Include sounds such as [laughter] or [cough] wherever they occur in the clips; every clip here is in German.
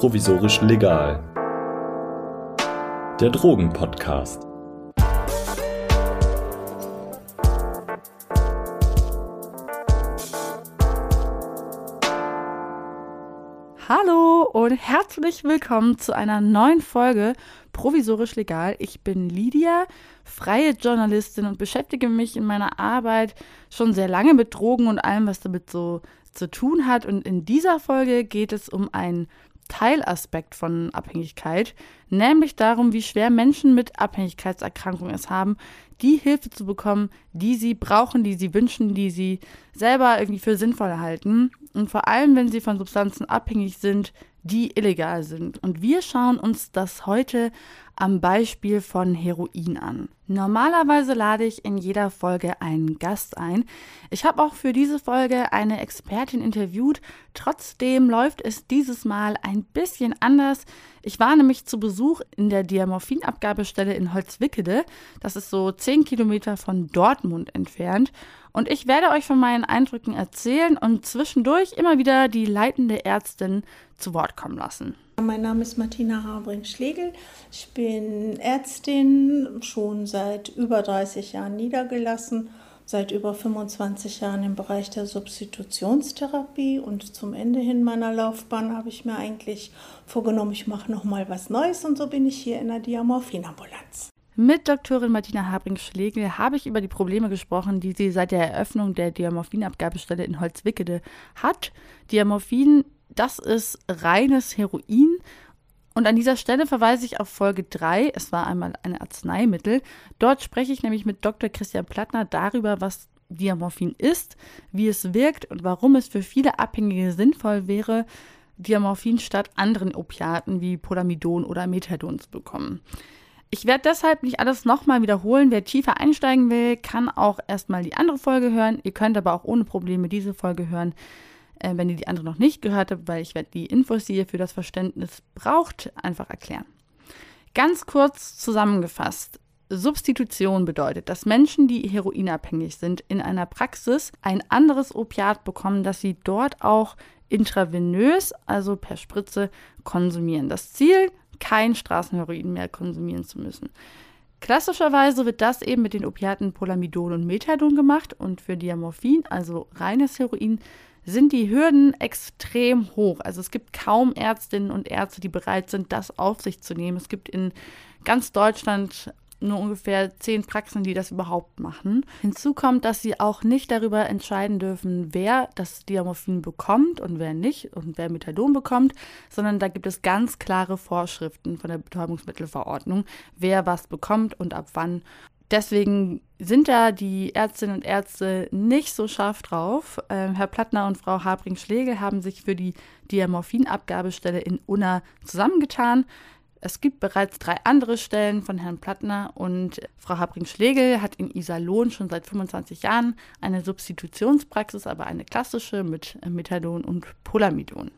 provisorisch legal. Der Drogenpodcast. Hallo und herzlich willkommen zu einer neuen Folge Provisorisch Legal. Ich bin Lydia, freie Journalistin und beschäftige mich in meiner Arbeit schon sehr lange mit Drogen und allem, was damit so zu tun hat. Und in dieser Folge geht es um einen Teilaspekt von Abhängigkeit, nämlich darum, wie schwer Menschen mit Abhängigkeitserkrankungen es haben, die Hilfe zu bekommen, die sie brauchen, die sie wünschen, die sie selber irgendwie für sinnvoll halten. Und vor allem, wenn sie von Substanzen abhängig sind, die illegal sind. Und wir schauen uns das heute am Beispiel von Heroin an. Normalerweise lade ich in jeder Folge einen Gast ein. Ich habe auch für diese Folge eine Expertin interviewt. Trotzdem läuft es dieses Mal ein bisschen anders. Ich war nämlich zu Besuch in der Diamorphinabgabestelle in Holzwickede. Das ist so zehn Kilometer von Dortmund entfernt. Und ich werde euch von meinen Eindrücken erzählen und zwischendurch immer wieder die leitende Ärztin zu Wort kommen lassen. Mein Name ist Martina Habring-Schlegel. Ich bin Ärztin, schon seit über 30 Jahren niedergelassen, seit über 25 Jahren im Bereich der Substitutionstherapie und zum Ende hin meiner Laufbahn habe ich mir eigentlich vorgenommen, ich mache noch mal was Neues und so bin ich hier in der Diamorphinambulanz. Mit Doktorin Martina Habring-Schlegel habe ich über die Probleme gesprochen, die sie seit der Eröffnung der Diamorphinabgabestelle in Holzwickede hat. Diamorphin das ist reines Heroin. Und an dieser Stelle verweise ich auf Folge 3. Es war einmal ein Arzneimittel. Dort spreche ich nämlich mit Dr. Christian Plattner darüber, was Diamorphin ist, wie es wirkt und warum es für viele Abhängige sinnvoll wäre, Diamorphin statt anderen Opiaten wie Polamidon oder Methadon zu bekommen. Ich werde deshalb nicht alles nochmal wiederholen. Wer tiefer einsteigen will, kann auch erstmal die andere Folge hören. Ihr könnt aber auch ohne Probleme diese Folge hören äh, wenn ihr die andere noch nicht gehört habt, weil ich werde die Infos, die ihr für das Verständnis braucht, einfach erklären. Ganz kurz zusammengefasst. Substitution bedeutet, dass Menschen, die heroinabhängig sind, in einer Praxis ein anderes Opiat bekommen, das sie dort auch intravenös, also per Spritze, konsumieren. Das Ziel, kein Straßenheroin mehr konsumieren zu müssen. Klassischerweise wird das eben mit den Opiaten Polamidon und Methadon gemacht und für Diamorphin, also reines Heroin, sind die Hürden extrem hoch. Also es gibt kaum Ärztinnen und Ärzte, die bereit sind, das auf sich zu nehmen. Es gibt in ganz Deutschland nur ungefähr zehn Praxen, die das überhaupt machen. Hinzu kommt, dass sie auch nicht darüber entscheiden dürfen, wer das Diamorphin bekommt und wer nicht und wer Methadon bekommt, sondern da gibt es ganz klare Vorschriften von der Betäubungsmittelverordnung, wer was bekommt und ab wann. Deswegen sind da die Ärztinnen und Ärzte nicht so scharf drauf. Ähm, Herr Plattner und Frau Habring-Schlegel haben sich für die Diamorphinabgabestelle in Unna zusammengetan. Es gibt bereits drei andere Stellen von Herrn Plattner und Frau Habring-Schlegel hat in Iserlohn schon seit 25 Jahren eine Substitutionspraxis, aber eine klassische mit Methadon und Polamidon.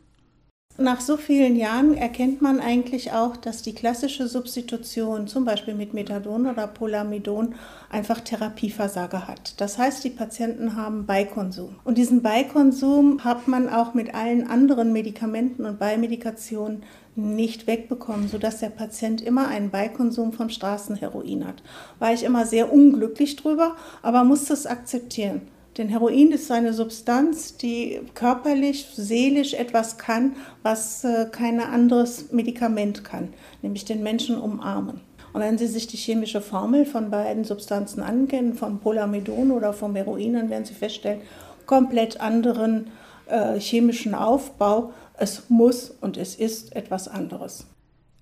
Nach so vielen Jahren erkennt man eigentlich auch, dass die klassische Substitution, zum Beispiel mit Methadon oder Polamidon, einfach Therapieversager hat. Das heißt, die Patienten haben Beikonsum. Und diesen Beikonsum hat man auch mit allen anderen Medikamenten und Beimedikationen nicht wegbekommen, sodass der Patient immer einen Beikonsum von Straßenheroin hat. War ich immer sehr unglücklich drüber, aber musste es akzeptieren. Denn Heroin ist eine Substanz, die körperlich, seelisch etwas kann, was äh, kein anderes Medikament kann, nämlich den Menschen umarmen. Und wenn Sie sich die chemische Formel von beiden Substanzen ankennen, von Polamidon oder vom Heroin, dann werden Sie feststellen, komplett anderen äh, chemischen Aufbau. Es muss und es ist etwas anderes.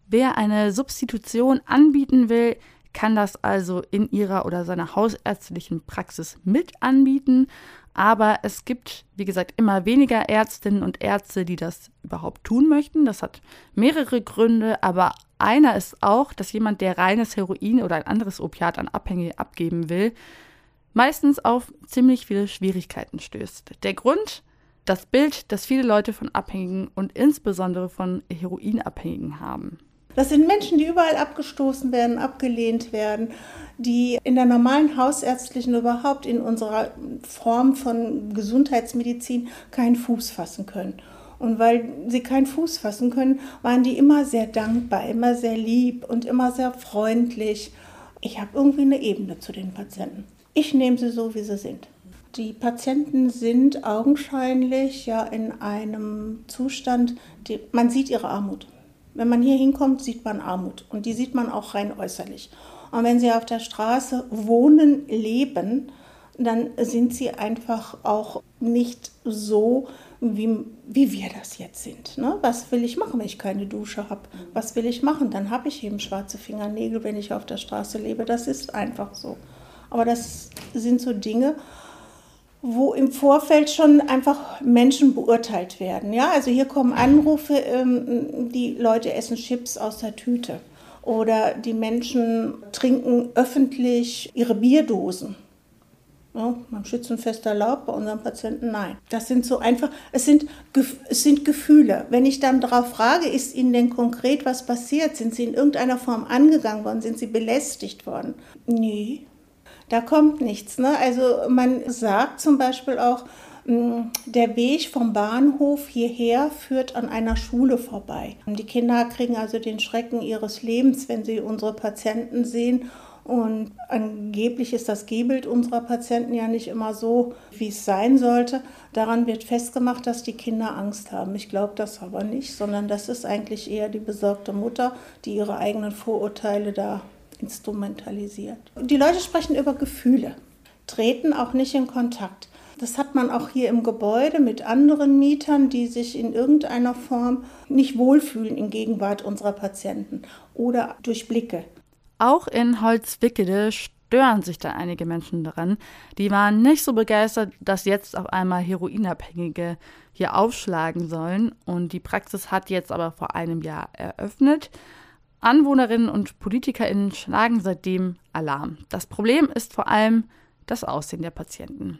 Wer eine Substitution anbieten will, kann das also in ihrer oder seiner hausärztlichen Praxis mit anbieten. Aber es gibt, wie gesagt, immer weniger Ärztinnen und Ärzte, die das überhaupt tun möchten. Das hat mehrere Gründe, aber einer ist auch, dass jemand, der reines Heroin oder ein anderes Opiat an Abhängige abgeben will, meistens auf ziemlich viele Schwierigkeiten stößt. Der Grund, das Bild, das viele Leute von Abhängigen und insbesondere von Heroinabhängigen haben. Das sind Menschen, die überall abgestoßen werden, abgelehnt werden, die in der normalen hausärztlichen, überhaupt in unserer Form von Gesundheitsmedizin keinen Fuß fassen können. Und weil sie keinen Fuß fassen können, waren die immer sehr dankbar, immer sehr lieb und immer sehr freundlich. Ich habe irgendwie eine Ebene zu den Patienten. Ich nehme sie so, wie sie sind. Die Patienten sind augenscheinlich ja in einem Zustand, die, man sieht ihre Armut. Wenn man hier hinkommt, sieht man Armut und die sieht man auch rein äußerlich. Und wenn sie auf der Straße wohnen, leben, dann sind sie einfach auch nicht so, wie, wie wir das jetzt sind. Ne? Was will ich machen, wenn ich keine Dusche habe? Was will ich machen? Dann habe ich eben schwarze Fingernägel, wenn ich auf der Straße lebe. Das ist einfach so. Aber das sind so Dinge, wo im Vorfeld schon einfach Menschen beurteilt werden. Ja, also hier kommen Anrufe, ähm, die Leute essen Chips aus der Tüte oder die Menschen trinken öffentlich ihre Bierdosen. Ja, beim Schützenfest erlaubt, bei unseren Patienten nein. Das sind so einfach, es sind, es sind Gefühle. Wenn ich dann darauf frage, ist Ihnen denn konkret was passiert? Sind Sie in irgendeiner Form angegangen worden? Sind Sie belästigt worden? Nee, da kommt nichts. Ne? Also man sagt zum Beispiel auch, hm, der Weg vom Bahnhof hierher führt an einer Schule vorbei. Die Kinder kriegen also den Schrecken ihres Lebens, wenn sie unsere Patienten sehen. Und angeblich ist das Gehbild unserer Patienten ja nicht immer so, wie es sein sollte. Daran wird festgemacht, dass die Kinder Angst haben. Ich glaube das aber nicht, sondern das ist eigentlich eher die besorgte Mutter, die ihre eigenen Vorurteile da instrumentalisiert. Die Leute sprechen über Gefühle, treten auch nicht in Kontakt. Das hat man auch hier im Gebäude mit anderen Mietern, die sich in irgendeiner Form nicht wohlfühlen in Gegenwart unserer Patienten oder durch Blicke. Auch in Holzwickede stören sich da einige Menschen daran. Die waren nicht so begeistert, dass jetzt auf einmal Heroinabhängige hier aufschlagen sollen. Und die Praxis hat jetzt aber vor einem Jahr eröffnet. Anwohnerinnen und PolitikerInnen schlagen seitdem Alarm. Das Problem ist vor allem das Aussehen der Patienten.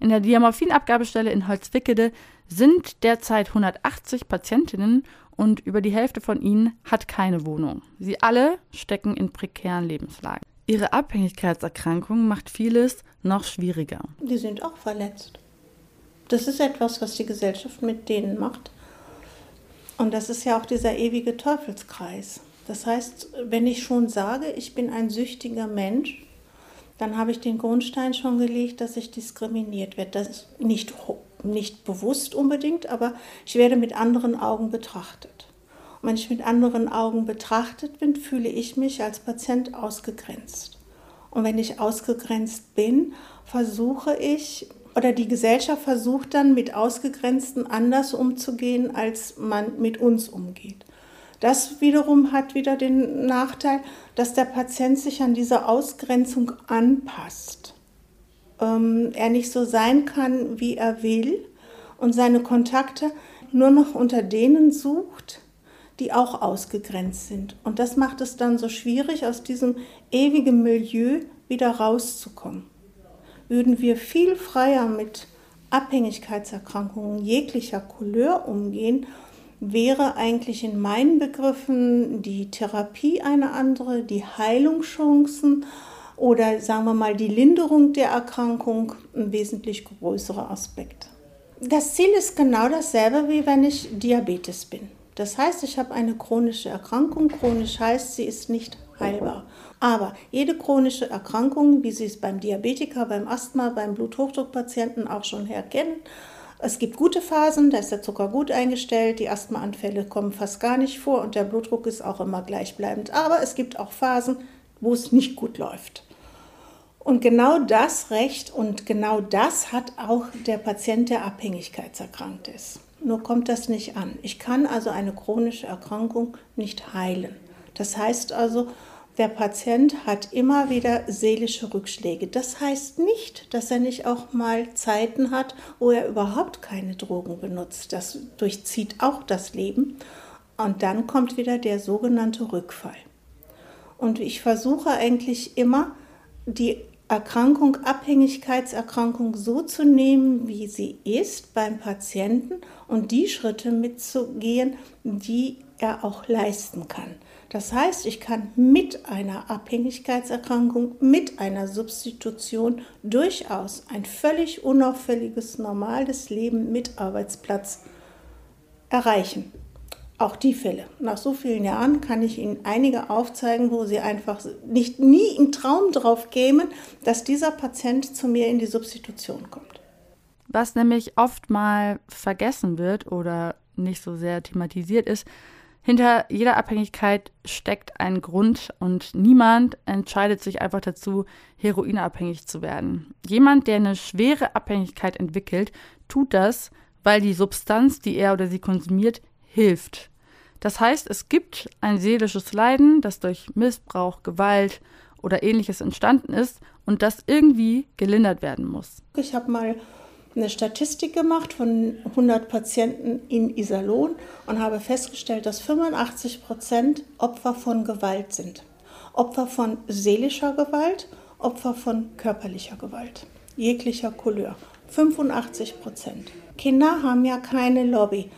In der Diamorphinabgabestelle in Holzwickede sind derzeit 180 Patientinnen und über die Hälfte von ihnen hat keine Wohnung. Sie alle stecken in prekären Lebenslagen. Ihre Abhängigkeitserkrankung macht vieles noch schwieriger. Die sind auch verletzt. Das ist etwas, was die Gesellschaft mit denen macht. Und das ist ja auch dieser ewige Teufelskreis. Das heißt, wenn ich schon sage, ich bin ein süchtiger Mensch, dann habe ich den Grundstein schon gelegt, dass ich diskriminiert werde. Das ist nicht, nicht bewusst unbedingt, aber ich werde mit anderen Augen betrachtet. Und wenn ich mit anderen Augen betrachtet bin, fühle ich mich als Patient ausgegrenzt. Und wenn ich ausgegrenzt bin, versuche ich, oder die Gesellschaft versucht dann mit Ausgegrenzten anders umzugehen, als man mit uns umgeht. Das wiederum hat wieder den Nachteil, dass der Patient sich an diese Ausgrenzung anpasst. Ähm, er nicht so sein kann, wie er will und seine Kontakte nur noch unter denen sucht, die auch ausgegrenzt sind. Und das macht es dann so schwierig, aus diesem ewigen Milieu wieder rauszukommen. Würden wir viel freier mit Abhängigkeitserkrankungen jeglicher Couleur umgehen wäre eigentlich in meinen Begriffen die Therapie eine andere, die Heilungschancen oder sagen wir mal die Linderung der Erkrankung ein wesentlich größerer Aspekt. Das Ziel ist genau dasselbe, wie wenn ich Diabetes bin. Das heißt, ich habe eine chronische Erkrankung. Chronisch heißt, sie ist nicht heilbar. Aber jede chronische Erkrankung, wie Sie es beim Diabetiker, beim Asthma, beim Bluthochdruckpatienten auch schon herkennen, es gibt gute Phasen, da ist der Zucker gut eingestellt, die Asthmaanfälle kommen fast gar nicht vor und der Blutdruck ist auch immer gleichbleibend. Aber es gibt auch Phasen, wo es nicht gut läuft. Und genau das Recht und genau das hat auch der Patient, der abhängigkeitserkrankt ist. Nur kommt das nicht an. Ich kann also eine chronische Erkrankung nicht heilen. Das heißt also, der Patient hat immer wieder seelische Rückschläge. Das heißt nicht, dass er nicht auch mal Zeiten hat, wo er überhaupt keine Drogen benutzt. Das durchzieht auch das Leben. Und dann kommt wieder der sogenannte Rückfall. Und ich versuche eigentlich immer, die Erkrankung, Abhängigkeitserkrankung so zu nehmen, wie sie ist beim Patienten und die Schritte mitzugehen, die er auch leisten kann. Das heißt, ich kann mit einer Abhängigkeitserkrankung, mit einer Substitution durchaus ein völlig unauffälliges, normales Leben mit Arbeitsplatz erreichen. Auch die Fälle. Nach so vielen Jahren kann ich Ihnen einige aufzeigen, wo Sie einfach nicht nie im Traum drauf kämen, dass dieser Patient zu mir in die Substitution kommt. Was nämlich oft mal vergessen wird oder nicht so sehr thematisiert ist, hinter jeder Abhängigkeit steckt ein Grund und niemand entscheidet sich einfach dazu, heroinabhängig zu werden. Jemand, der eine schwere Abhängigkeit entwickelt, tut das, weil die Substanz, die er oder sie konsumiert, hilft. Das heißt, es gibt ein seelisches Leiden, das durch Missbrauch, Gewalt oder ähnliches entstanden ist und das irgendwie gelindert werden muss. Ich habe mal eine Statistik gemacht von 100 Patienten in Iserlohn und habe festgestellt, dass 85 Prozent Opfer von Gewalt sind. Opfer von seelischer Gewalt, Opfer von körperlicher Gewalt, jeglicher Couleur. 85 Prozent. Kinder haben ja keine Lobby.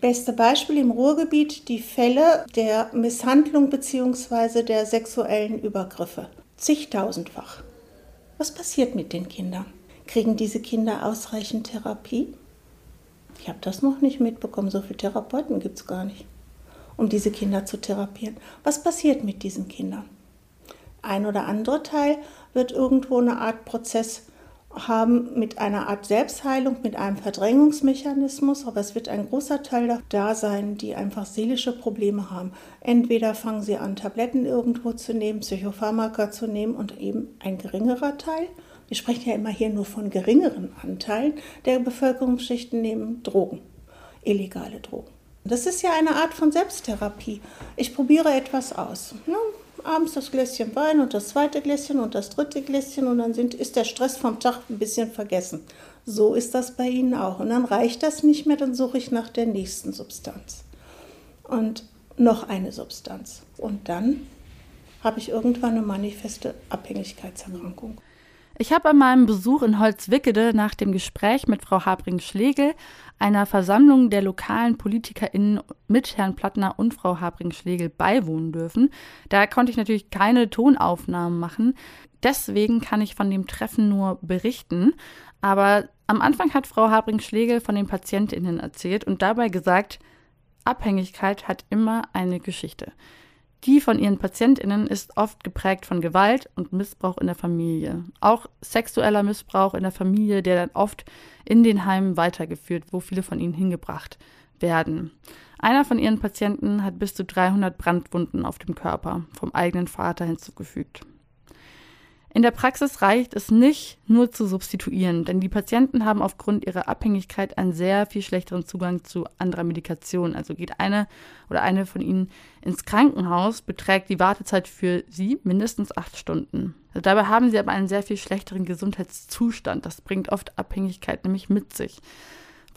Beste Beispiel im Ruhrgebiet die Fälle der Misshandlung bzw. der sexuellen Übergriffe. Zigtausendfach. Was passiert mit den Kindern? Kriegen diese Kinder ausreichend Therapie? Ich habe das noch nicht mitbekommen. So viele Therapeuten gibt es gar nicht, um diese Kinder zu therapieren. Was passiert mit diesen Kindern? Ein oder andere Teil wird irgendwo eine Art Prozess haben mit einer Art Selbstheilung, mit einem Verdrängungsmechanismus, aber es wird ein großer Teil da sein, die einfach seelische Probleme haben. Entweder fangen sie an, Tabletten irgendwo zu nehmen, Psychopharmaka zu nehmen und eben ein geringerer Teil. Wir sprechen ja immer hier nur von geringeren Anteilen der Bevölkerungsschichten nehmen Drogen, illegale Drogen. Das ist ja eine Art von Selbsttherapie. Ich probiere etwas aus. Ne? abends das Gläschen Wein und das zweite Gläschen und das dritte Gläschen und dann sind, ist der Stress vom Tag ein bisschen vergessen. So ist das bei Ihnen auch. Und dann reicht das nicht mehr, dann suche ich nach der nächsten Substanz. Und noch eine Substanz. Und dann habe ich irgendwann eine manifeste Abhängigkeitserkrankung. Ich habe an meinem Besuch in Holzwickede nach dem Gespräch mit Frau Habring-Schlegel, einer Versammlung der lokalen PolitikerInnen mit Herrn Plattner und Frau Habring-Schlegel beiwohnen dürfen. Da konnte ich natürlich keine Tonaufnahmen machen. Deswegen kann ich von dem Treffen nur berichten. Aber am Anfang hat Frau Habring-Schlegel von den PatientInnen erzählt und dabei gesagt, Abhängigkeit hat immer eine Geschichte. Die von ihren Patientinnen ist oft geprägt von Gewalt und Missbrauch in der Familie. Auch sexueller Missbrauch in der Familie, der dann oft in den Heimen weitergeführt, wo viele von ihnen hingebracht werden. Einer von ihren Patienten hat bis zu 300 Brandwunden auf dem Körper vom eigenen Vater hinzugefügt. In der Praxis reicht es nicht, nur zu substituieren, denn die Patienten haben aufgrund ihrer Abhängigkeit einen sehr viel schlechteren Zugang zu anderer Medikation. Also geht eine oder eine von ihnen ins Krankenhaus, beträgt die Wartezeit für sie mindestens acht Stunden. Also dabei haben sie aber einen sehr viel schlechteren Gesundheitszustand. Das bringt oft Abhängigkeit nämlich mit sich.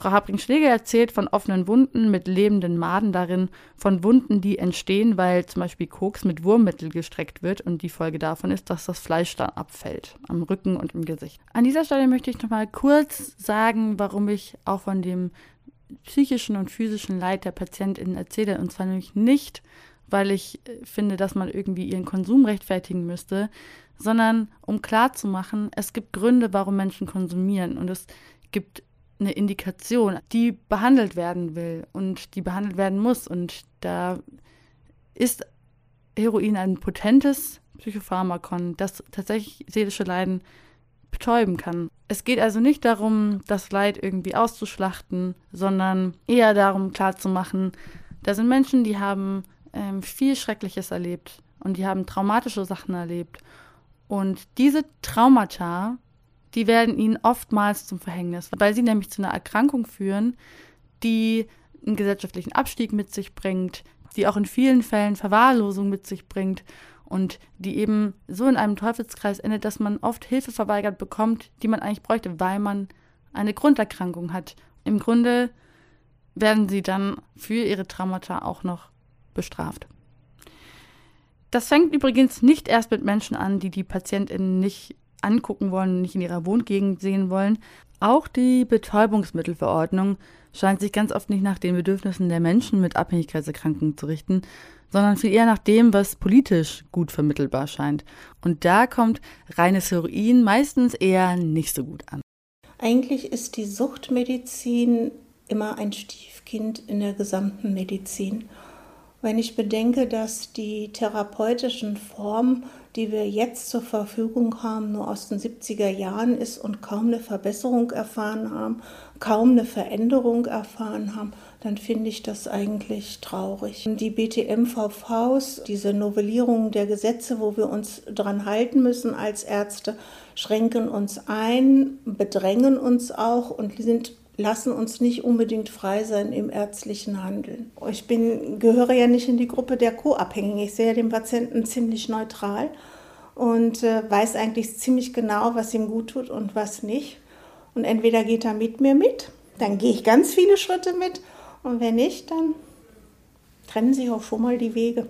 Frau Habring-Schläger erzählt von offenen Wunden mit lebenden Maden darin, von Wunden, die entstehen, weil zum Beispiel Koks mit Wurmmittel gestreckt wird und die Folge davon ist, dass das Fleisch dann abfällt, am Rücken und im Gesicht. An dieser Stelle möchte ich nochmal kurz sagen, warum ich auch von dem psychischen und physischen Leid der PatientInnen erzähle. Und zwar nämlich nicht, weil ich äh, finde, dass man irgendwie ihren Konsum rechtfertigen müsste, sondern um klarzumachen, es gibt Gründe, warum Menschen konsumieren. Und es gibt eine Indikation, die behandelt werden will und die behandelt werden muss. Und da ist Heroin ein potentes Psychopharmakon, das tatsächlich seelische Leiden betäuben kann. Es geht also nicht darum, das Leid irgendwie auszuschlachten, sondern eher darum klarzumachen, da sind Menschen, die haben ähm, viel Schreckliches erlebt und die haben traumatische Sachen erlebt. Und diese Traumata die werden ihnen oftmals zum Verhängnis, weil sie nämlich zu einer Erkrankung führen, die einen gesellschaftlichen Abstieg mit sich bringt, die auch in vielen Fällen Verwahrlosung mit sich bringt und die eben so in einem Teufelskreis endet, dass man oft Hilfe verweigert bekommt, die man eigentlich bräuchte, weil man eine Grunderkrankung hat. Im Grunde werden sie dann für ihre Traumata auch noch bestraft. Das fängt übrigens nicht erst mit Menschen an, die die PatientInnen nicht angucken wollen, nicht in ihrer Wohngegend sehen wollen. Auch die Betäubungsmittelverordnung scheint sich ganz oft nicht nach den Bedürfnissen der Menschen mit Abhängigkeitserkrankungen zu richten, sondern viel eher nach dem, was politisch gut vermittelbar scheint. Und da kommt reines Heroin meistens eher nicht so gut an. Eigentlich ist die Suchtmedizin immer ein Stiefkind in der gesamten Medizin. Wenn ich bedenke, dass die therapeutischen Formen, die wir jetzt zur Verfügung haben, nur aus den 70er Jahren ist und kaum eine Verbesserung erfahren haben, kaum eine Veränderung erfahren haben, dann finde ich das eigentlich traurig. Die BTMVVs, diese Novellierung der Gesetze, wo wir uns dran halten müssen als Ärzte, schränken uns ein, bedrängen uns auch und sind lassen uns nicht unbedingt frei sein im ärztlichen Handeln. Ich bin, gehöre ja nicht in die Gruppe der Co-Abhängigen. Ich sehe den Patienten ziemlich neutral und äh, weiß eigentlich ziemlich genau, was ihm gut tut und was nicht. Und entweder geht er mit mir mit, dann gehe ich ganz viele Schritte mit und wenn nicht, dann trennen sich auch schon mal die Wege.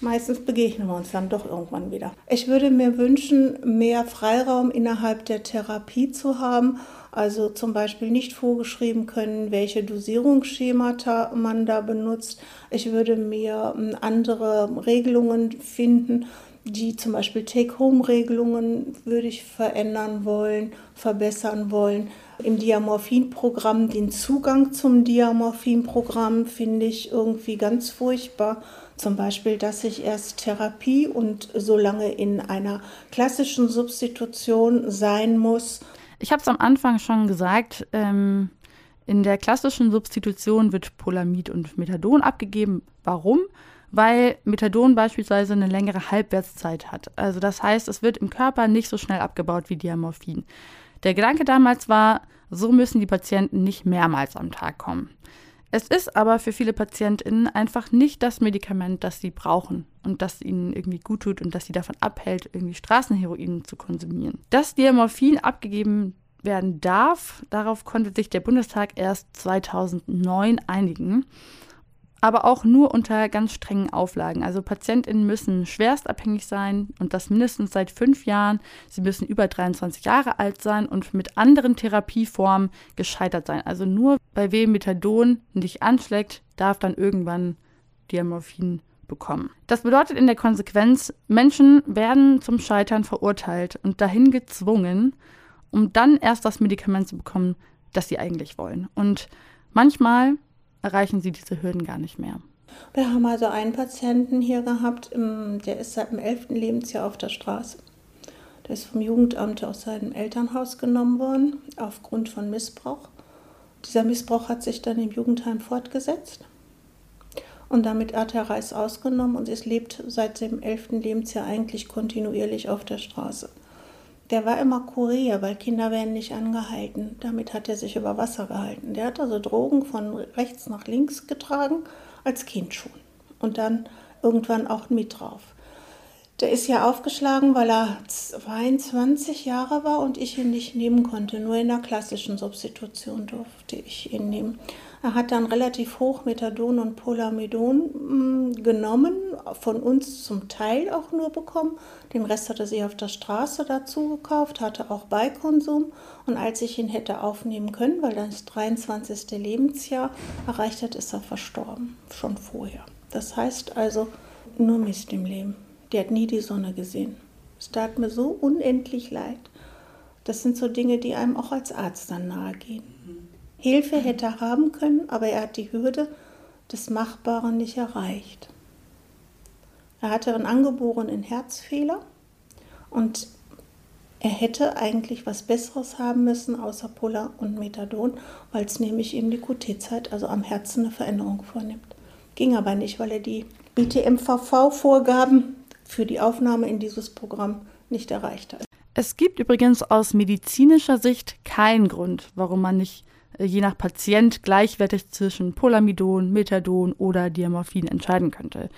Meistens begegnen wir uns dann doch irgendwann wieder. Ich würde mir wünschen, mehr Freiraum innerhalb der Therapie zu haben also zum Beispiel nicht vorgeschrieben können, welche Dosierungsschemata man da benutzt. Ich würde mir ähm, andere Regelungen finden, die zum Beispiel Take-Home-Regelungen würde ich verändern wollen, verbessern wollen. Im Diamorphin-Programm den Zugang zum Diamorphin-Programm finde ich irgendwie ganz furchtbar. Zum Beispiel, dass ich erst Therapie und so lange in einer klassischen Substitution sein muss, ich habe es am Anfang schon gesagt, ähm, in der klassischen Substitution wird Polamid und Methadon abgegeben. Warum? Weil Methadon beispielsweise eine längere Halbwertszeit hat. Also das heißt, es wird im Körper nicht so schnell abgebaut wie Diamorphin. Der Gedanke damals war, so müssen die Patienten nicht mehrmals am Tag kommen. Es ist aber für viele PatientInnen einfach nicht das Medikament, das sie brauchen und das ihnen irgendwie gut tut und das sie davon abhält, irgendwie Straßenheroin zu konsumieren. Dass Diamorphin abgegeben werden darf, darauf konnte sich der Bundestag erst 2009 einigen aber auch nur unter ganz strengen Auflagen. Also PatientInnen müssen schwerstabhängig sein und das mindestens seit fünf Jahren. Sie müssen über 23 Jahre alt sein und mit anderen Therapieformen gescheitert sein. Also nur bei wem Methadon dich anschlägt, darf dann irgendwann Diamorphin bekommen. Das bedeutet in der Konsequenz, Menschen werden zum Scheitern verurteilt und dahin gezwungen, um dann erst das Medikament zu bekommen, das sie eigentlich wollen. Und manchmal erreichen sie diese Hürden gar nicht mehr. Wir haben also einen Patienten hier gehabt, der ist seit dem 11. Lebensjahr auf der Straße. Der ist vom Jugendamt aus seinem Elternhaus genommen worden, aufgrund von Missbrauch. Dieser Missbrauch hat sich dann im Jugendheim fortgesetzt. Und damit hat er Reis ausgenommen und es lebt seit dem 11. Lebensjahr eigentlich kontinuierlich auf der Straße. Der war immer Kurier, weil Kinder werden nicht angehalten. Damit hat er sich über Wasser gehalten. Der hat also Drogen von rechts nach links getragen, als Kind schon. Und dann irgendwann auch mit drauf. Der ist ja aufgeschlagen, weil er 22 Jahre war und ich ihn nicht nehmen konnte. Nur in der klassischen Substitution durfte ich ihn nehmen. Er hat dann relativ hoch Methadon und Polamidon mm, genommen, von uns zum Teil auch nur bekommen. Den Rest hat er sich auf der Straße dazu gekauft, hatte auch Beikonsum. Und als ich ihn hätte aufnehmen können, weil das 23. Lebensjahr erreicht hat, ist er verstorben, schon vorher. Das heißt also, nur Mist im Leben. Der hat nie die Sonne gesehen. Es tat mir so unendlich leid. Das sind so Dinge, die einem auch als Arzt dann nahe gehen. Hilfe hätte er haben können, aber er hat die Hürde des Machbaren nicht erreicht. Er hatte einen angeborenen Herzfehler und er hätte eigentlich was Besseres haben müssen außer Polar und Methadon, weil es nämlich eben die QT-Zeit, also am Herzen, eine Veränderung vornimmt. Ging aber nicht, weil er die BTMVV-Vorgaben für die Aufnahme in dieses Programm nicht erreicht hat. Es gibt übrigens aus medizinischer Sicht keinen Grund, warum man nicht je nach Patient gleichwertig zwischen Polamidon, Methadon oder Diamorphin entscheiden könnte.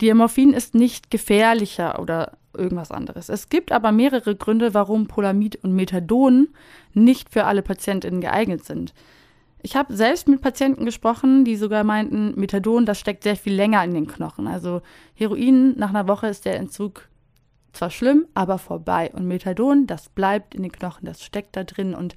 Diamorphin ist nicht gefährlicher oder irgendwas anderes. Es gibt aber mehrere Gründe, warum Polamid und Methadon nicht für alle Patientinnen geeignet sind. Ich habe selbst mit Patienten gesprochen, die sogar meinten, Methadon, das steckt sehr viel länger in den Knochen. Also Heroin, nach einer Woche ist der Entzug zwar schlimm, aber vorbei. Und Methadon, das bleibt in den Knochen, das steckt da drin und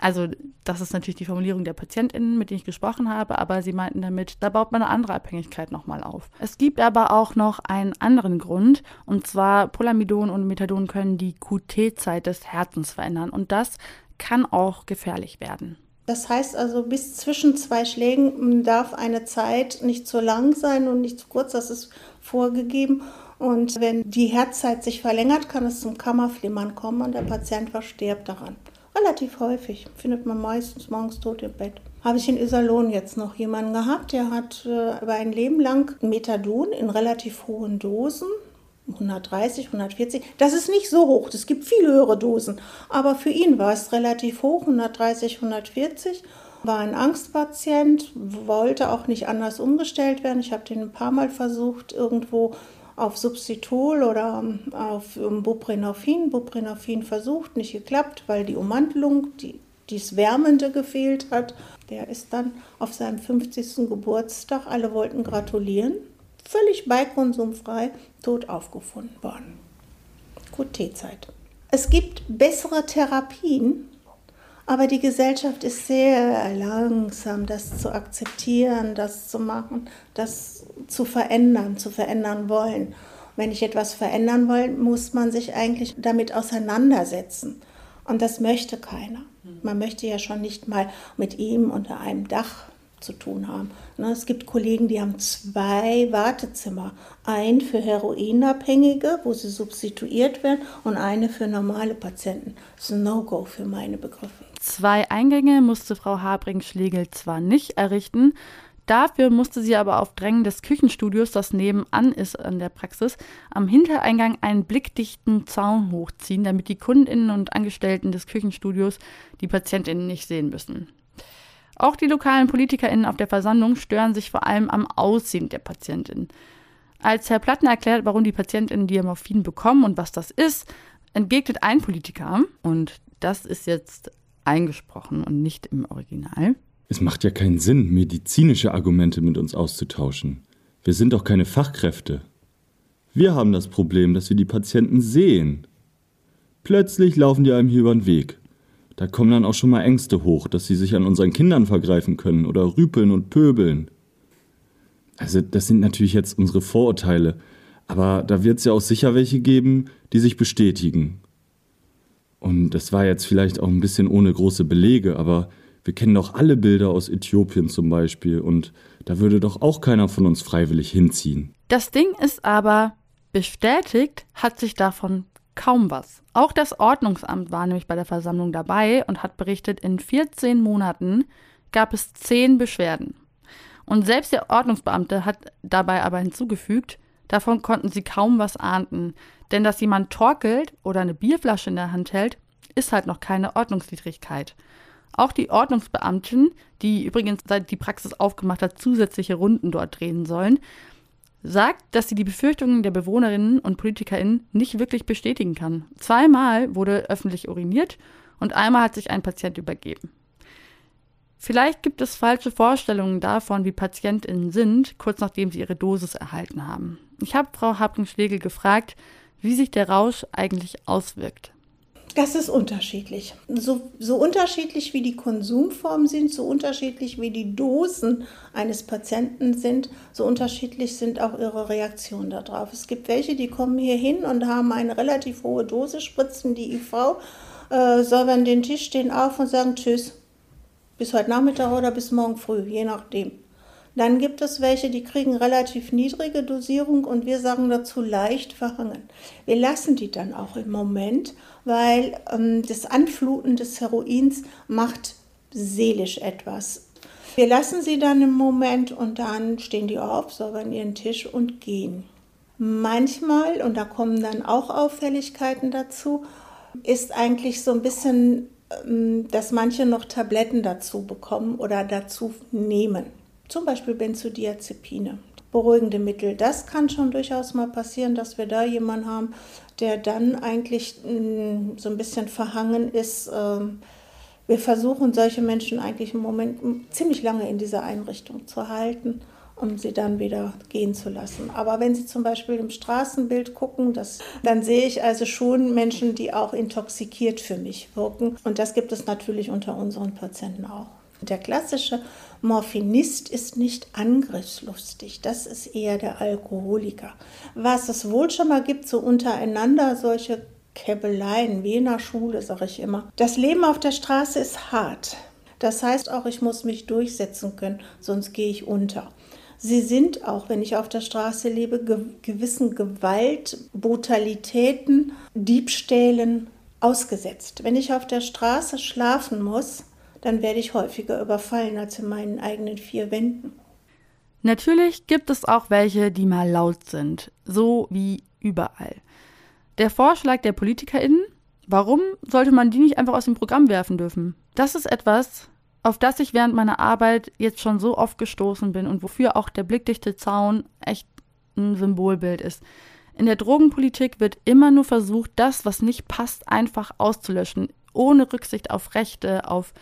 also das ist natürlich die Formulierung der PatientInnen, mit denen ich gesprochen habe, aber sie meinten damit, da baut man eine andere Abhängigkeit nochmal auf. Es gibt aber auch noch einen anderen Grund, und zwar Polamidon und Methadon können die QT-Zeit des Herzens verändern und das kann auch gefährlich werden. Das heißt also, bis zwischen zwei Schlägen darf eine Zeit nicht zu lang sein und nicht zu kurz, das ist vorgegeben. Und wenn die Herzzeit sich verlängert, kann es zum Kammerflimmern kommen und der Patient verstirbt daran. Relativ häufig findet man meistens morgens tot im Bett. Habe ich in Iserlohn jetzt noch jemanden gehabt, der hat äh, über ein Leben lang Methadon in relativ hohen Dosen 130, 140. Das ist nicht so hoch, es gibt viel höhere Dosen. Aber für ihn war es relativ hoch, 130, 140. War ein Angstpatient, wollte auch nicht anders umgestellt werden. Ich habe den ein paar Mal versucht, irgendwo auf Substitul oder auf Buprenorphin. Buprenorphin versucht, nicht geklappt, weil die Ummantelung, die, dies Wärmende gefehlt hat. Der ist dann auf seinem 50. Geburtstag, alle wollten gratulieren, völlig beikonsumfrei, tot aufgefunden worden. QT-Zeit. Es gibt bessere Therapien, aber die Gesellschaft ist sehr langsam, das zu akzeptieren, das zu machen, das zu verändern, zu verändern wollen. Wenn ich etwas verändern will, muss man sich eigentlich damit auseinandersetzen. Und das möchte keiner. Man möchte ja schon nicht mal mit ihm unter einem Dach zu tun haben. Ne, es gibt Kollegen, die haben zwei Wartezimmer. Ein für Heroinabhängige, wo sie substituiert werden, und eine für normale Patienten. Das ist ein No-Go für meine Begriffe. Zwei Eingänge musste Frau Habring-Schlegel zwar nicht errichten, Dafür musste sie aber auf Drängen des Küchenstudios, das nebenan ist an der Praxis, am Hintereingang einen blickdichten Zaun hochziehen, damit die Kundinnen und Angestellten des Küchenstudios die Patientinnen nicht sehen müssen. Auch die lokalen PolitikerInnen auf der Versammlung stören sich vor allem am Aussehen der Patientin. Als Herr Plattner erklärt, warum die PatientInnen Diamorphin bekommen und was das ist, entgegnet ein Politiker, und das ist jetzt eingesprochen und nicht im Original. Es macht ja keinen Sinn, medizinische Argumente mit uns auszutauschen. Wir sind doch keine Fachkräfte. Wir haben das Problem, dass wir die Patienten sehen. Plötzlich laufen die einem hier über den Weg. Da kommen dann auch schon mal Ängste hoch, dass sie sich an unseren Kindern vergreifen können oder rüpeln und pöbeln. Also das sind natürlich jetzt unsere Vorurteile, aber da wird es ja auch sicher welche geben, die sich bestätigen. Und das war jetzt vielleicht auch ein bisschen ohne große Belege, aber wir kennen doch alle Bilder aus Äthiopien zum Beispiel und da würde doch auch keiner von uns freiwillig hinziehen. Das Ding ist aber, bestätigt hat sich davon kaum was. Auch das Ordnungsamt war nämlich bei der Versammlung dabei und hat berichtet, in 14 Monaten gab es 10 Beschwerden. Und selbst der Ordnungsbeamte hat dabei aber hinzugefügt, davon konnten sie kaum was ahnden. Denn dass jemand torkelt oder eine Bierflasche in der Hand hält, ist halt noch keine Ordnungswidrigkeit. Auch die Ordnungsbeamten, die übrigens seit die Praxis aufgemacht hat, zusätzliche Runden dort drehen sollen, sagt, dass sie die Befürchtungen der Bewohnerinnen und PolitikerInnen nicht wirklich bestätigen kann. Zweimal wurde öffentlich uriniert und einmal hat sich ein Patient übergeben. Vielleicht gibt es falsche Vorstellungen davon, wie PatientInnen sind, kurz nachdem sie ihre Dosis erhalten haben. Ich habe Frau Habring-Schlegel gefragt, wie sich der Rausch eigentlich auswirkt. Das ist unterschiedlich. So, so unterschiedlich wie die Konsumformen sind, so unterschiedlich wie die Dosen eines Patienten sind, so unterschiedlich sind auch ihre Reaktionen darauf. Es gibt welche, die kommen hier hin und haben eine relativ hohe Dose, spritzen die IV, äh, säubern den Tisch, stehen auf und sagen Tschüss. Bis heute Nachmittag oder bis morgen früh, je nachdem. Dann gibt es welche, die kriegen relativ niedrige Dosierung und wir sagen dazu leicht verhangen. Wir lassen die dann auch im Moment, weil ähm, das Anfluten des Heroins macht seelisch etwas. Wir lassen sie dann im Moment und dann stehen die auf, säubern ihren Tisch und gehen. Manchmal, und da kommen dann auch Auffälligkeiten dazu, ist eigentlich so ein bisschen, ähm, dass manche noch Tabletten dazu bekommen oder dazu nehmen zum Beispiel Benzodiazepine, beruhigende Mittel. Das kann schon durchaus mal passieren, dass wir da jemanden haben, der dann eigentlich mm, so ein bisschen verhangen ist. Ähm, wir versuchen solche Menschen eigentlich im Moment ziemlich lange in dieser Einrichtung zu halten, um sie dann wieder gehen zu lassen. Aber wenn Sie zum Beispiel im Straßenbild gucken, das, dann sehe ich also schon Menschen, die auch intoxikiert für mich wirken. Und das gibt es natürlich unter unseren Patienten auch. Der klassische Morphinist ist nicht angriffslustig, das ist eher der Alkoholiker. Was es wohl schon mal gibt, so untereinander solche Käbeleien, wie in der Schule, sage ich immer. Das Leben auf der Straße ist hart. Das heißt auch, ich muss mich durchsetzen können, sonst gehe ich unter. Sie sind auch, wenn ich auf der Straße lebe, ge gewissen Gewalt, Brutalitäten, Diebstählen ausgesetzt. Wenn ich auf der Straße schlafen muss, dann werde ich häufiger überfallen als in meinen eigenen vier Wänden. Natürlich gibt es auch welche, die mal laut sind, so wie überall. Der Vorschlag der PolitikerInnen, warum sollte man die nicht einfach aus dem Programm werfen dürfen? Das ist etwas, auf das ich während meiner Arbeit jetzt schon so oft gestoßen bin und wofür auch der blickdichte Zaun echt ein Symbolbild ist. In der Drogenpolitik wird immer nur versucht, das, was nicht passt, einfach auszulöschen, ohne Rücksicht auf Rechte, auf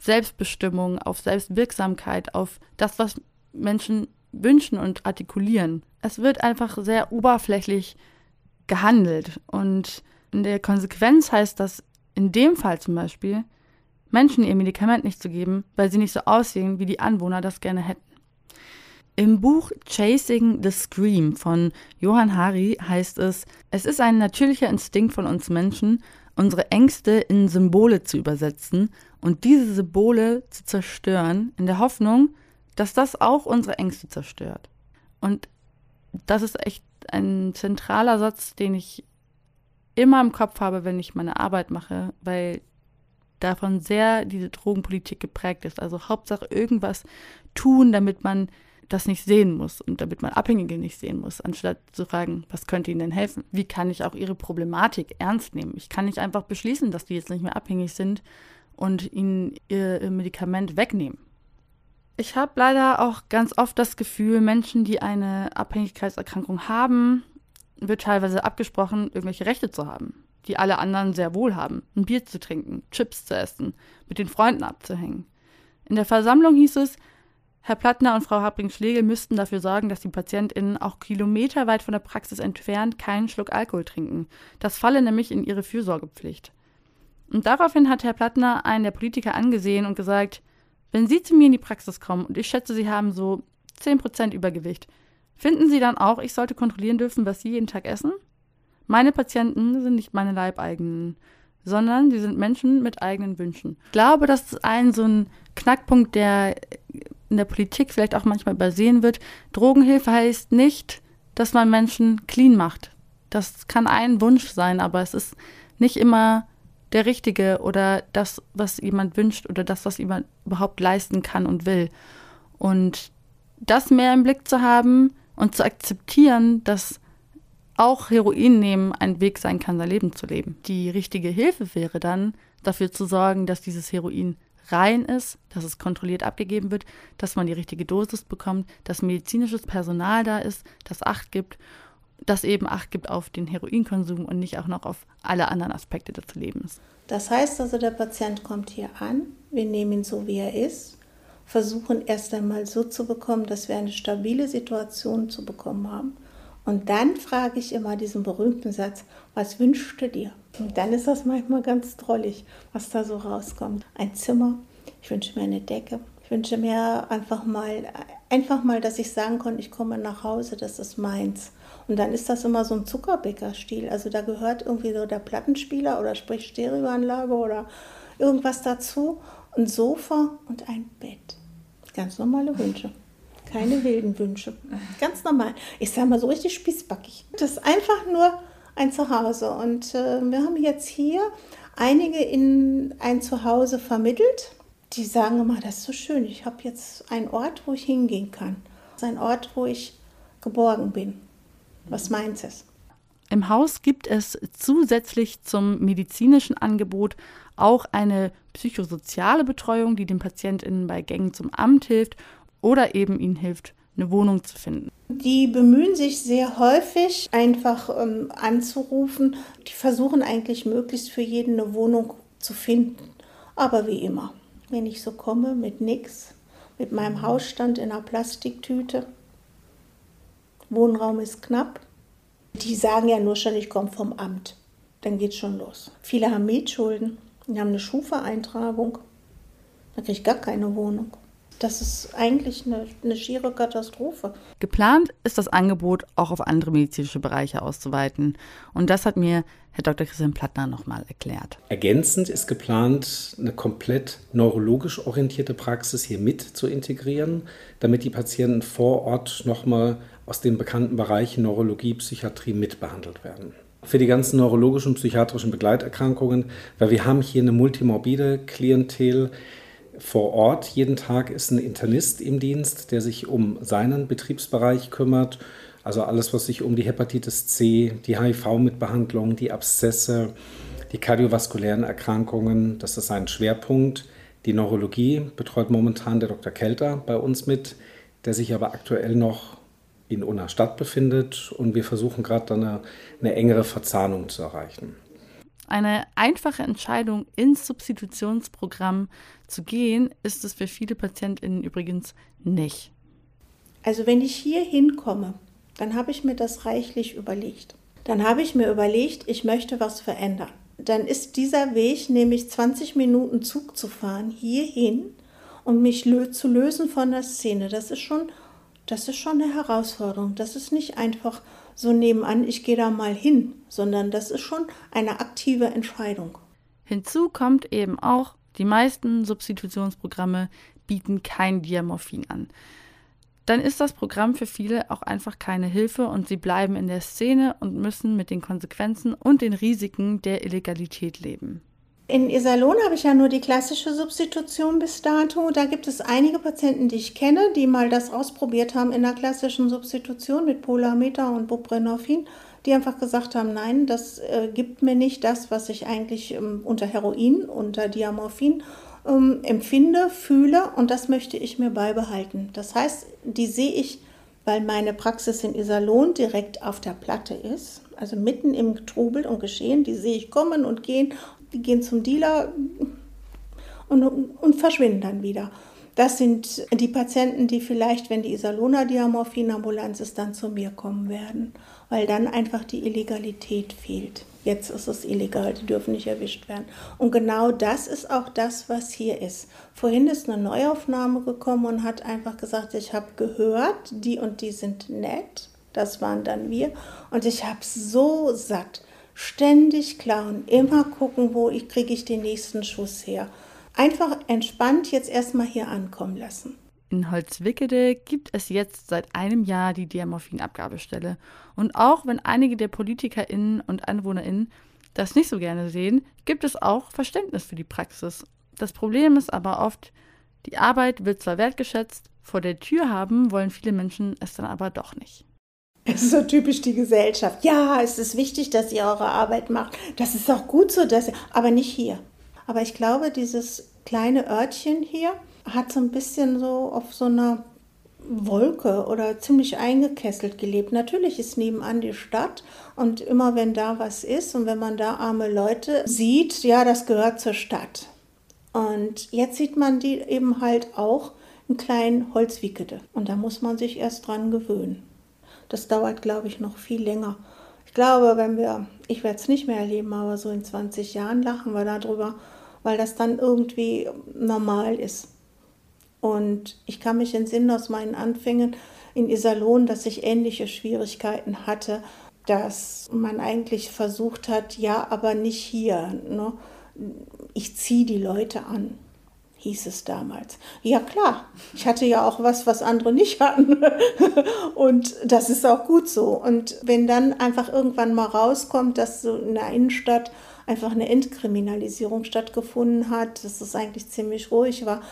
Selbstbestimmung, auf Selbstwirksamkeit, auf das, was Menschen wünschen und artikulieren. Es wird einfach sehr oberflächlich gehandelt. Und in der Konsequenz heißt das in dem Fall zum Beispiel, Menschen ihr Medikament nicht zu geben, weil sie nicht so aussehen, wie die Anwohner das gerne hätten. Im Buch Chasing the Scream von Johann Hari heißt es, es ist ein natürlicher Instinkt von uns Menschen, unsere Ängste in Symbole zu übersetzen und diese Symbole zu zerstören, in der Hoffnung, dass das auch unsere Ängste zerstört. Und das ist echt ein zentraler Satz, den ich immer im Kopf habe, wenn ich meine Arbeit mache, weil davon sehr diese Drogenpolitik geprägt ist. Also Hauptsache irgendwas tun, damit man das nicht sehen muss und damit man Abhängige nicht sehen muss, anstatt zu fragen, was könnte ihnen denn helfen? Wie kann ich auch ihre Problematik ernst nehmen? Ich kann nicht einfach beschließen, dass die jetzt nicht mehr abhängig sind und ihnen ihr Medikament wegnehmen. Ich habe leider auch ganz oft das Gefühl, Menschen, die eine Abhängigkeitserkrankung haben, wird teilweise abgesprochen, irgendwelche Rechte zu haben, die alle anderen sehr wohl haben. Ein Bier zu trinken, Chips zu essen, mit den Freunden abzuhängen. In der Versammlung hieß es, Herr Plattner und Frau Habring-Schlegel müssten dafür sorgen, dass die PatientInnen auch kilometerweit von der Praxis entfernt keinen Schluck Alkohol trinken. Das falle nämlich in ihre Fürsorgepflicht. Und daraufhin hat Herr Plattner einen der Politiker angesehen und gesagt, wenn Sie zu mir in die Praxis kommen und ich schätze, Sie haben so 10% Übergewicht, finden Sie dann auch, ich sollte kontrollieren dürfen, was Sie jeden Tag essen? Meine Patienten sind nicht meine Leibeigenen, sondern sie sind Menschen mit eigenen Wünschen. Ich glaube, das ist ein so ein Knackpunkt, der in der Politik vielleicht auch manchmal übersehen wird. Drogenhilfe heißt nicht, dass man Menschen clean macht. Das kann ein Wunsch sein, aber es ist nicht immer der Richtige oder das, was jemand wünscht oder das, was jemand überhaupt leisten kann und will. Und das mehr im Blick zu haben und zu akzeptieren, dass auch Heroin nehmen ein Weg sein kann, sein Leben zu leben. Die richtige Hilfe wäre dann, dafür zu sorgen, dass dieses Heroin rein ist, dass es kontrolliert abgegeben wird, dass man die richtige Dosis bekommt, dass medizinisches Personal da ist, das Acht gibt das eben Acht gibt auf den Heroinkonsum und nicht auch noch auf alle anderen Aspekte des Lebens. Das heißt also, der Patient kommt hier an, wir nehmen ihn so, wie er ist, versuchen erst einmal so zu bekommen, dass wir eine stabile Situation zu bekommen haben. Und dann frage ich immer diesen berühmten Satz, was wünschst du dir? Und dann ist das manchmal ganz drollig, was da so rauskommt. Ein Zimmer, ich wünsche mir eine Decke, ich wünsche mir einfach mal, einfach mal, dass ich sagen kann, ich komme nach Hause, das ist meins. Und dann ist das immer so ein Zuckerbäcker-Stil. Also da gehört irgendwie so der Plattenspieler oder sprich Stereoanlage oder irgendwas dazu. Ein Sofa und ein Bett. Ganz normale Wünsche. Keine wilden Wünsche. Ganz normal. Ich sage mal so richtig spießbackig. Das ist einfach nur ein Zuhause. Und äh, wir haben jetzt hier einige in ein Zuhause vermittelt. Die sagen immer, das ist so schön. Ich habe jetzt einen Ort, wo ich hingehen kann. Ein Ort, wo ich geborgen bin. Was meint es? Im Haus gibt es zusätzlich zum medizinischen Angebot auch eine psychosoziale Betreuung, die den PatientInnen bei Gängen zum Amt hilft oder eben ihnen hilft, eine Wohnung zu finden. Die bemühen sich sehr häufig, einfach ähm, anzurufen. Die versuchen eigentlich möglichst für jeden eine Wohnung zu finden. Aber wie immer, wenn ich so komme mit nichts, mit meinem Hausstand in einer Plastiktüte, Wohnraum ist knapp. Die sagen ja nur schon, ich komme vom Amt. Dann geht schon los. Viele haben Mietschulden, die haben eine Schufa-Eintragung. Da kriege ich gar keine Wohnung. Das ist eigentlich eine, eine schiere Katastrophe. Geplant ist das Angebot auch auf andere medizinische Bereiche auszuweiten. Und das hat mir Herr Dr. Christian Plattner nochmal erklärt. Ergänzend ist geplant, eine komplett neurologisch orientierte Praxis hier mit zu integrieren, damit die Patienten vor Ort nochmal aus den bekannten Bereichen Neurologie, Psychiatrie mitbehandelt werden für die ganzen neurologischen und psychiatrischen Begleiterkrankungen, weil wir haben hier eine multimorbide Klientel, vor Ort. Jeden Tag ist ein Internist im Dienst, der sich um seinen Betriebsbereich kümmert. Also alles, was sich um die Hepatitis C, die HIV-Mitbehandlung, die Abszesse, die kardiovaskulären Erkrankungen, das ist ein Schwerpunkt. Die Neurologie betreut momentan der Dr. Kelter bei uns mit, der sich aber aktuell noch in Unna Stadt befindet und wir versuchen gerade eine, eine engere Verzahnung zu erreichen. Eine einfache Entscheidung ins Substitutionsprogramm zu gehen, ist es für viele PatientInnen übrigens nicht. Also wenn ich hier hinkomme, dann habe ich mir das reichlich überlegt. Dann habe ich mir überlegt, ich möchte was verändern. Dann ist dieser Weg, nämlich 20 Minuten Zug zu fahren, hierhin und mich lö zu lösen von der Szene. Das ist schon, das ist schon eine Herausforderung. Das ist nicht einfach so nebenan, ich gehe da mal hin, sondern das ist schon eine aktive Entscheidung. Hinzu kommt eben auch, die meisten Substitutionsprogramme bieten kein Diamorphin an. Dann ist das Programm für viele auch einfach keine Hilfe und sie bleiben in der Szene und müssen mit den Konsequenzen und den Risiken der Illegalität leben. In Iserlohn habe ich ja nur die klassische Substitution bis dato. Da gibt es einige Patienten, die ich kenne, die mal das ausprobiert haben in der klassischen Substitution mit Polameta und Buprenorphin, die einfach gesagt haben, nein, das äh, gibt mir nicht das, was ich eigentlich ähm, unter Heroin, unter Diamorphin ähm, empfinde, fühle und das möchte ich mir beibehalten. Das heißt, die sehe ich, weil meine Praxis in Iserlohn direkt auf der Platte ist, also mitten im Trubel und Geschehen, die sehe ich kommen und gehen die gehen zum Dealer und, und verschwinden dann wieder. Das sind die Patienten, die vielleicht, wenn die Isalona-Diamorphin-Ambulanz ist, dann zu mir kommen werden, weil dann einfach die Illegalität fehlt. Jetzt ist es illegal, die dürfen nicht erwischt werden. Und genau das ist auch das, was hier ist. Vorhin ist eine Neuaufnahme gekommen und hat einfach gesagt, ich habe gehört, die und die sind nett. Das waren dann wir. Und ich habe so satt ständig klauen, immer gucken, wo ich kriege ich den nächsten Schuss her. Einfach entspannt jetzt erstmal hier ankommen lassen. In Holzwickede gibt es jetzt seit einem Jahr die Diamorphin-Abgabestelle. Und auch wenn einige der PolitikerInnen und AnwohnerInnen das nicht so gerne sehen, gibt es auch Verständnis für die Praxis. Das Problem ist aber oft, die Arbeit wird zwar wertgeschätzt, vor der Tür haben wollen viele Menschen es dann aber doch nicht. Es ist so typisch die Gesellschaft. Ja, es ist wichtig, dass ihr eure Arbeit macht. Das ist auch gut so, dass ihr, aber nicht hier. Aber ich glaube, dieses kleine Örtchen hier hat so ein bisschen so auf so einer Wolke oder ziemlich eingekesselt gelebt. Natürlich ist nebenan die Stadt und immer wenn da was ist und wenn man da arme Leute sieht, ja, das gehört zur Stadt. Und jetzt sieht man die eben halt auch in kleinen Holzwickede und da muss man sich erst dran gewöhnen. Das dauert, glaube ich, noch viel länger. Ich glaube, wenn wir, ich werde es nicht mehr erleben, aber so in 20 Jahren lachen wir darüber, weil das dann irgendwie normal ist. Und ich kann mich entsinnen aus meinen Anfängen in Iserlohn, dass ich ähnliche Schwierigkeiten hatte, dass man eigentlich versucht hat, ja, aber nicht hier. Ne? Ich ziehe die Leute an hieß es damals. Ja klar, ich hatte ja auch was, was andere nicht hatten. [laughs] und das ist auch gut so. Und wenn dann einfach irgendwann mal rauskommt, dass so in der Innenstadt einfach eine Entkriminalisierung stattgefunden hat, dass es eigentlich ziemlich ruhig war,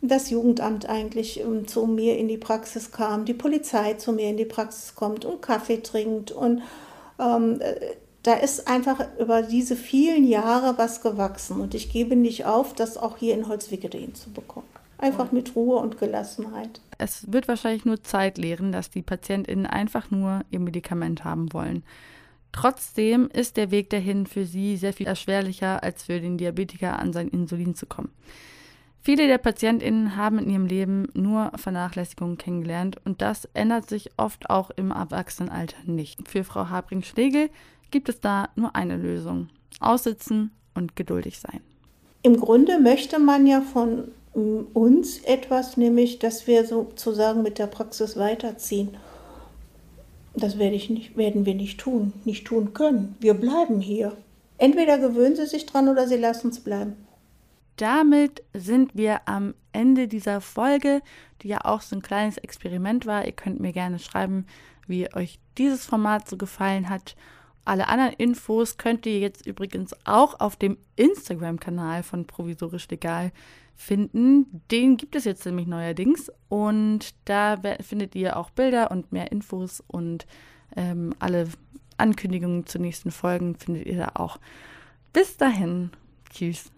das Jugendamt eigentlich ähm, zu mir in die Praxis kam, die Polizei zu mir in die Praxis kommt und Kaffee trinkt und ähm, äh, da ist einfach über diese vielen Jahre was gewachsen und ich gebe nicht auf, das auch hier in Holzwickede hinzubekommen. Einfach mit Ruhe und Gelassenheit. Es wird wahrscheinlich nur Zeit lehren, dass die PatientInnen einfach nur ihr Medikament haben wollen. Trotzdem ist der Weg dahin für sie sehr viel erschwerlicher, als für den Diabetiker an sein Insulin zu kommen. Viele der PatientInnen haben in ihrem Leben nur Vernachlässigung kennengelernt und das ändert sich oft auch im Erwachsenenalter nicht. Für Frau Habring-Schlegel gibt es da nur eine Lösung. Aussitzen und geduldig sein. Im Grunde möchte man ja von uns etwas, nämlich, dass wir sozusagen mit der Praxis weiterziehen. Das werde ich nicht, werden wir nicht tun, nicht tun können. Wir bleiben hier. Entweder gewöhnen Sie sich dran oder Sie lassen es bleiben. Damit sind wir am Ende dieser Folge, die ja auch so ein kleines Experiment war. Ihr könnt mir gerne schreiben, wie euch dieses Format so gefallen hat. Alle anderen Infos könnt ihr jetzt übrigens auch auf dem Instagram-Kanal von Provisorisch Legal finden. Den gibt es jetzt nämlich neuerdings und da findet ihr auch Bilder und mehr Infos und ähm, alle Ankündigungen zu nächsten Folgen findet ihr da auch. Bis dahin, tschüss.